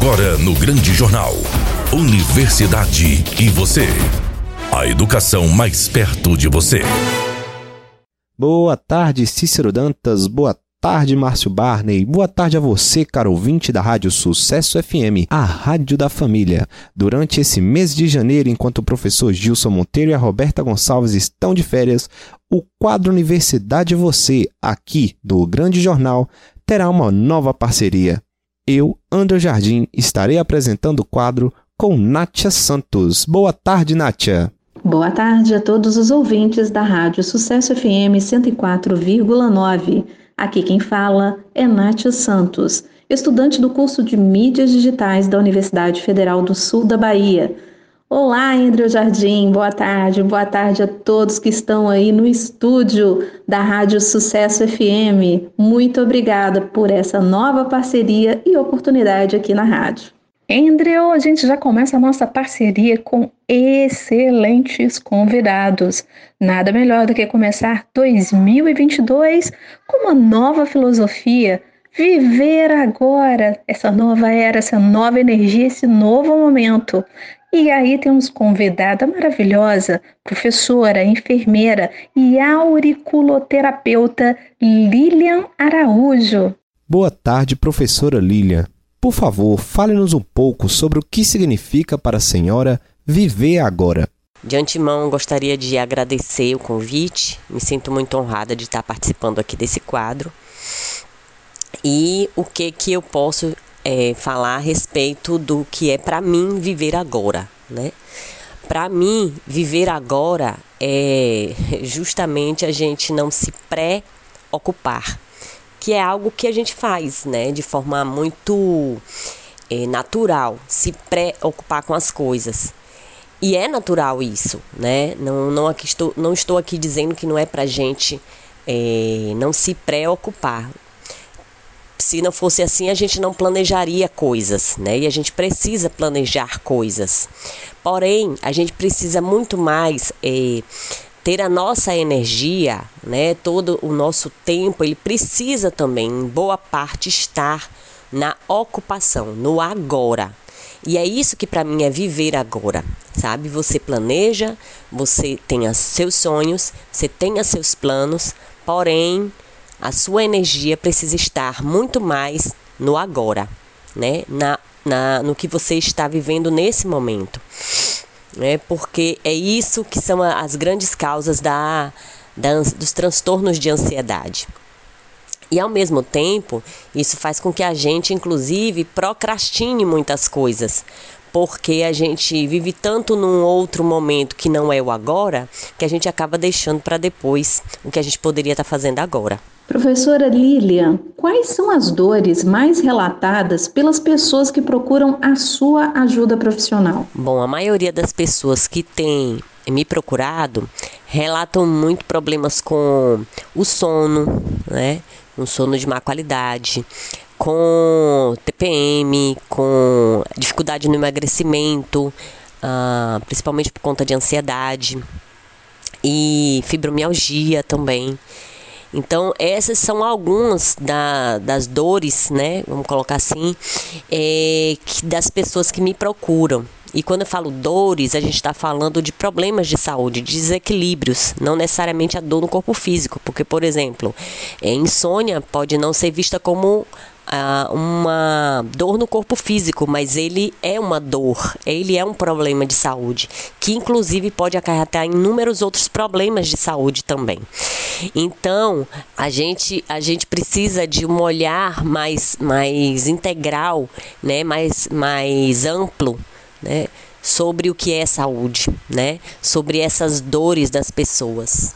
Agora no Grande Jornal. Universidade e você. A educação mais perto de você. Boa tarde, Cícero Dantas. Boa tarde, Márcio Barney. Boa tarde a você, caro ouvinte da Rádio Sucesso FM, a rádio da família. Durante esse mês de janeiro, enquanto o professor Gilson Monteiro e a Roberta Gonçalves estão de férias, o quadro Universidade Você, aqui do Grande Jornal, terá uma nova parceria. Eu, André Jardim, estarei apresentando o quadro com Nátia Santos. Boa tarde, Nátia. Boa tarde a todos os ouvintes da Rádio Sucesso FM 104,9. Aqui quem fala é Nátia Santos, estudante do curso de Mídias Digitais da Universidade Federal do Sul da Bahia. Olá, André Jardim, boa tarde, boa tarde a todos que estão aí no estúdio da Rádio Sucesso FM. Muito obrigada por essa nova parceria e oportunidade aqui na rádio. Andrew, a gente já começa a nossa parceria com excelentes convidados. Nada melhor do que começar 2022 com uma nova filosofia. Viver agora, essa nova era, essa nova energia, esse novo momento. E aí temos convidada maravilhosa, professora, enfermeira e auriculoterapeuta Lilian Araújo. Boa tarde, professora Lilian. Por favor, fale-nos um pouco sobre o que significa para a senhora viver agora. De antemão, gostaria de agradecer o convite. Me sinto muito honrada de estar participando aqui desse quadro. E o que que eu posso é, falar a respeito do que é para mim viver agora, né? Para mim, viver agora é justamente a gente não se preocupar que é algo que a gente faz, né, de forma muito é, natural, se preocupar com as coisas. E é natural isso, né? Não, não, aqui estou, não estou aqui dizendo que não é pra gente é, não se preocupar. Se não fosse assim, a gente não planejaria coisas, né? E a gente precisa planejar coisas. Porém, a gente precisa muito mais é, ter a nossa energia, né, todo o nosso tempo, ele precisa também, em boa parte, estar na ocupação, no agora. E é isso que para mim é viver agora, sabe? Você planeja, você tem seus sonhos, você tem seus planos, porém a sua energia precisa estar muito mais no agora, né? Na, na, no que você está vivendo nesse momento né? Porque é isso que são as grandes causas da, da, dos transtornos de ansiedade. E ao mesmo tempo, isso faz com que a gente, inclusive, procrastine muitas coisas, porque a gente vive tanto num outro momento que não é o agora, que a gente acaba deixando para depois o que a gente poderia estar tá fazendo agora. Professora Lilian, quais são as dores mais relatadas pelas pessoas que procuram a sua ajuda profissional? Bom, a maioria das pessoas que têm me procurado relatam muito problemas com o sono, né? Um sono de má qualidade, com TPM, com dificuldade no emagrecimento, uh, principalmente por conta de ansiedade e fibromialgia também. Então, essas são algumas da, das dores, né? Vamos colocar assim, é, que, das pessoas que me procuram. E quando eu falo dores, a gente está falando de problemas de saúde, de desequilíbrios, não necessariamente a dor no corpo físico, porque, por exemplo, é, insônia pode não ser vista como uh, uma dor no corpo físico, mas ele é uma dor, ele é um problema de saúde, que inclusive pode acarretar inúmeros outros problemas de saúde também. Então, a gente, a gente precisa de um olhar mais, mais integral, né, mais, mais amplo, né, sobre o que é saúde, né, sobre essas dores das pessoas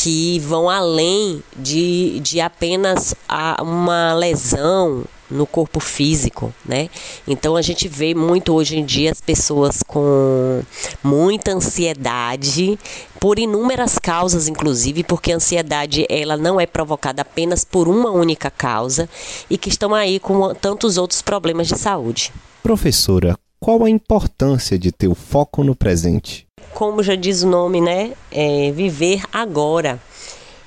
que vão além de, de apenas a, uma lesão no corpo físico, né? Então a gente vê muito hoje em dia as pessoas com muita ansiedade por inúmeras causas, inclusive porque a ansiedade ela não é provocada apenas por uma única causa e que estão aí com tantos outros problemas de saúde. Professora, qual a importância de ter o foco no presente? Como já diz o nome, né? É viver agora.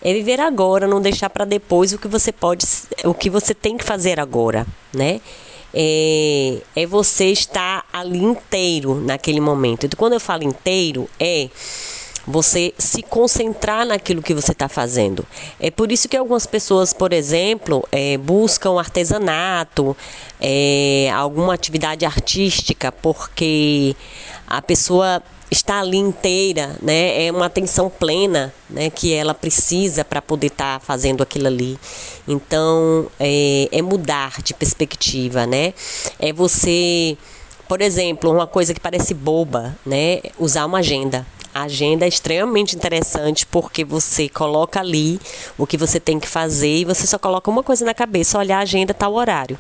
É viver agora, não deixar para depois o que você pode, o que você tem que fazer agora, né? é, é você estar ali inteiro naquele momento. Então, quando eu falo inteiro, é você se concentrar naquilo que você está fazendo. É por isso que algumas pessoas, por exemplo, é, buscam artesanato, é, alguma atividade artística, porque a pessoa está ali inteira, né? É uma atenção plena, né? Que ela precisa para poder estar tá fazendo aquilo ali. Então, é, é mudar de perspectiva, né? É você, por exemplo, uma coisa que parece boba, né? Usar uma agenda. A agenda é extremamente interessante porque você coloca ali o que você tem que fazer e você só coloca uma coisa na cabeça, olhar a agenda tal horário.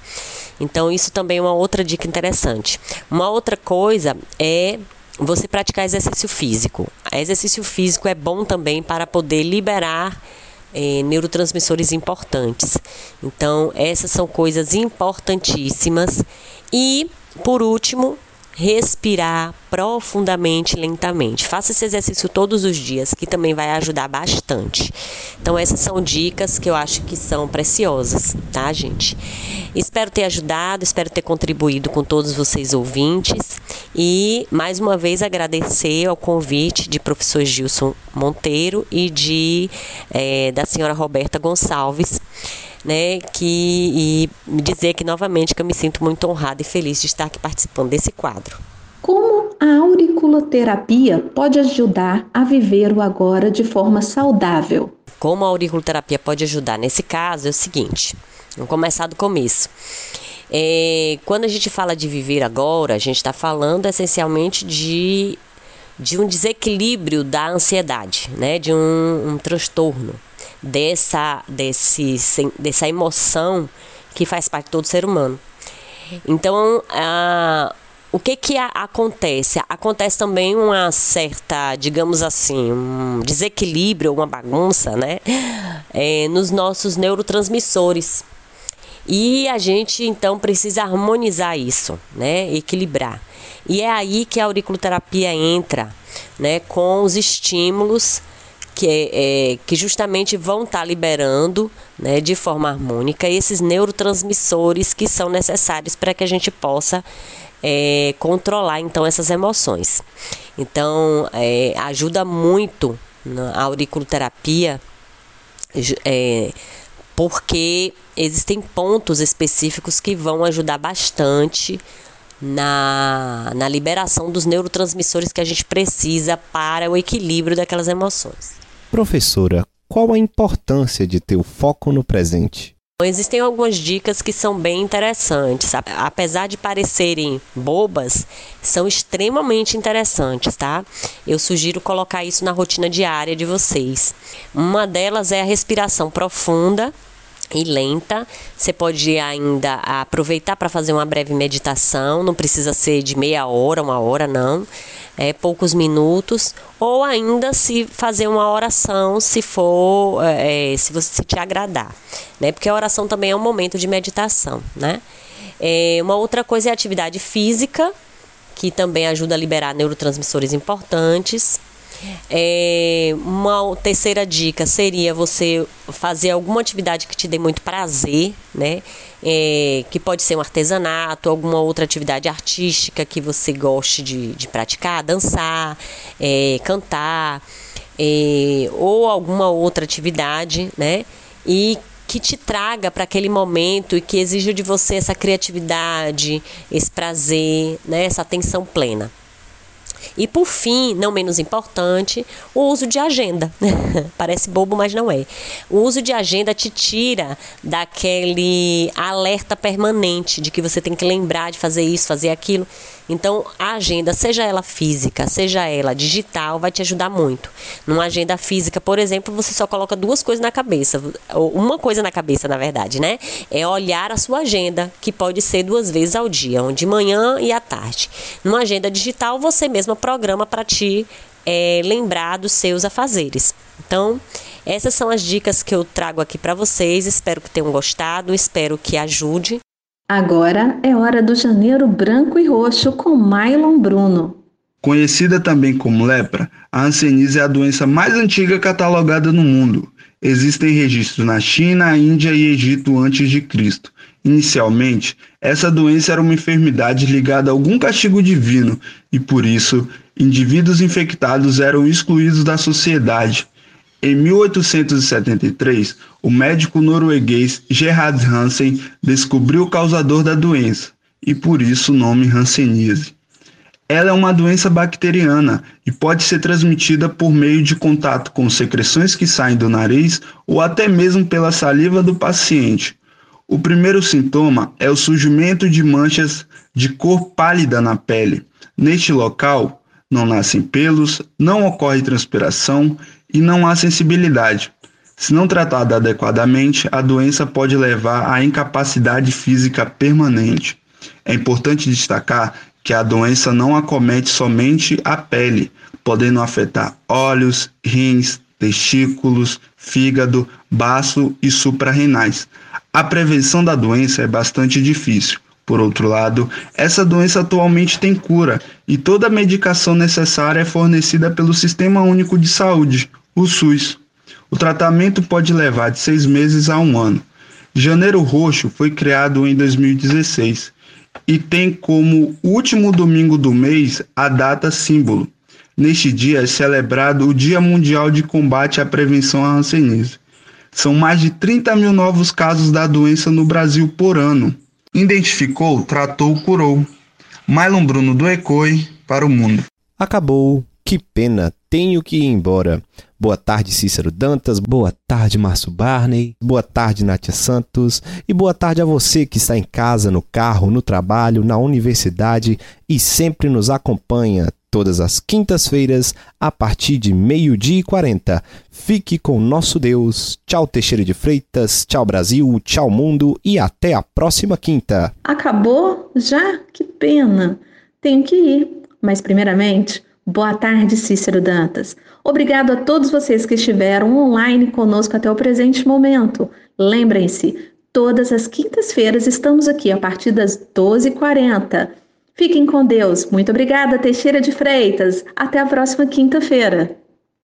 Então isso também é uma outra dica interessante. Uma outra coisa é você praticar exercício físico. Exercício físico é bom também para poder liberar eh, neurotransmissores importantes. Então, essas são coisas importantíssimas. E, por último, respirar profundamente, lentamente. Faça esse exercício todos os dias, que também vai ajudar bastante. Então, essas são dicas que eu acho que são preciosas, tá, gente? Espero ter ajudado, espero ter contribuído com todos vocês ouvintes e, mais uma vez, agradecer ao convite de professor Gilson Monteiro e de é, da senhora Roberta Gonçalves né, que e dizer que novamente que eu me sinto muito honrada e feliz de estar aqui participando desse quadro. Como a auriculoterapia pode ajudar a viver o agora de forma saudável? Como a auriculoterapia pode ajudar nesse caso é o seguinte: vamos começar do começo. É, quando a gente fala de viver agora, a gente está falando essencialmente de, de um desequilíbrio da ansiedade, né? de um, um transtorno dessa, desse, dessa emoção que faz parte de todo ser humano. Então, a, o que que a, acontece? Acontece também uma certa, digamos assim, um desequilíbrio, uma bagunça, né? É, nos nossos neurotransmissores. E a gente então precisa harmonizar isso, né? Equilibrar. E é aí que a auriculoterapia entra, né? Com os estímulos que, é, é, que justamente vão estar tá liberando né, de forma harmônica esses neurotransmissores que são necessários para que a gente possa é, controlar então essas emoções. Então é, ajuda muito a auriculoterapia é, porque existem pontos específicos que vão ajudar bastante na, na liberação dos neurotransmissores que a gente precisa para o equilíbrio daquelas emoções. Professora, qual a importância de ter o foco no presente? Existem algumas dicas que são bem interessantes. Apesar de parecerem bobas, são extremamente interessantes, tá? Eu sugiro colocar isso na rotina diária de vocês. Uma delas é a respiração profunda e lenta. Você pode ainda aproveitar para fazer uma breve meditação, não precisa ser de meia hora, uma hora, não é, poucos minutos, ou ainda se fazer uma oração, se for, é, se você se te agradar, né? Porque a oração também é um momento de meditação, né? É, uma outra coisa é a atividade física, que também ajuda a liberar neurotransmissores importantes. É, uma terceira dica seria você fazer alguma atividade que te dê muito prazer, né? É, que pode ser um artesanato, alguma outra atividade artística que você goste de, de praticar, dançar, é, cantar, é, ou alguma outra atividade, né? E que te traga para aquele momento e que exija de você essa criatividade, esse prazer, né? essa atenção plena. E por fim, não menos importante, o uso de agenda. Parece bobo, mas não é. O uso de agenda te tira daquele alerta permanente de que você tem que lembrar de fazer isso, fazer aquilo. Então, a agenda, seja ela física, seja ela digital, vai te ajudar muito. Numa agenda física, por exemplo, você só coloca duas coisas na cabeça, uma coisa na cabeça, na verdade, né? É olhar a sua agenda, que pode ser duas vezes ao dia, de manhã e à tarde. Numa agenda digital, você mesma programa para te é, lembrar dos seus afazeres. Então, essas são as dicas que eu trago aqui para vocês. Espero que tenham gostado, espero que ajude. Agora é hora do janeiro branco e roxo com Mylon Bruno. Conhecida também como lepra, a hanseníase é a doença mais antiga catalogada no mundo. Existem registros na China, Índia e Egito antes de Cristo. Inicialmente, essa doença era uma enfermidade ligada a algum castigo divino e, por isso, indivíduos infectados eram excluídos da sociedade. Em 1873, o médico norueguês Gerhard Hansen descobriu o causador da doença e, por isso, o nome hanseníase. Ela é uma doença bacteriana e pode ser transmitida por meio de contato com secreções que saem do nariz ou até mesmo pela saliva do paciente. O primeiro sintoma é o surgimento de manchas de cor pálida na pele. Neste local, não nascem pelos, não ocorre transpiração e não há sensibilidade. Se não tratada adequadamente, a doença pode levar à incapacidade física permanente. É importante destacar que a doença não acomete somente a pele, podendo afetar olhos, rins, testículos, fígado, baço e suprarrenais. A prevenção da doença é bastante difícil. Por outro lado, essa doença atualmente tem cura e toda a medicação necessária é fornecida pelo Sistema Único de Saúde, o SUS. O tratamento pode levar de seis meses a um ano. Janeiro Roxo foi criado em 2016 e tem como último domingo do mês a data símbolo. Neste dia é celebrado o Dia Mundial de Combate à Prevenção à Hanseníase. São mais de 30 mil novos casos da doença no Brasil por ano. Identificou, tratou, curou. Mylon Bruno do ECOI para o mundo. Acabou. Que pena, tenho que ir embora. Boa tarde, Cícero Dantas. Boa tarde, Márcio Barney. Boa tarde, Nátia Santos. E boa tarde a você que está em casa, no carro, no trabalho, na universidade e sempre nos acompanha todas as quintas-feiras, a partir de meio-dia e quarenta. Fique com nosso Deus. Tchau, Teixeira de Freitas. Tchau, Brasil. Tchau, mundo. E até a próxima quinta. Acabou? Já? Que pena. Tenho que ir. Mas, primeiramente, boa tarde, Cícero Dantas. Obrigado a todos vocês que estiveram online conosco até o presente momento. Lembrem-se, todas as quintas-feiras estamos aqui a partir das 12h40 Fiquem com Deus. Muito obrigada, Teixeira de Freitas. Até a próxima quinta-feira.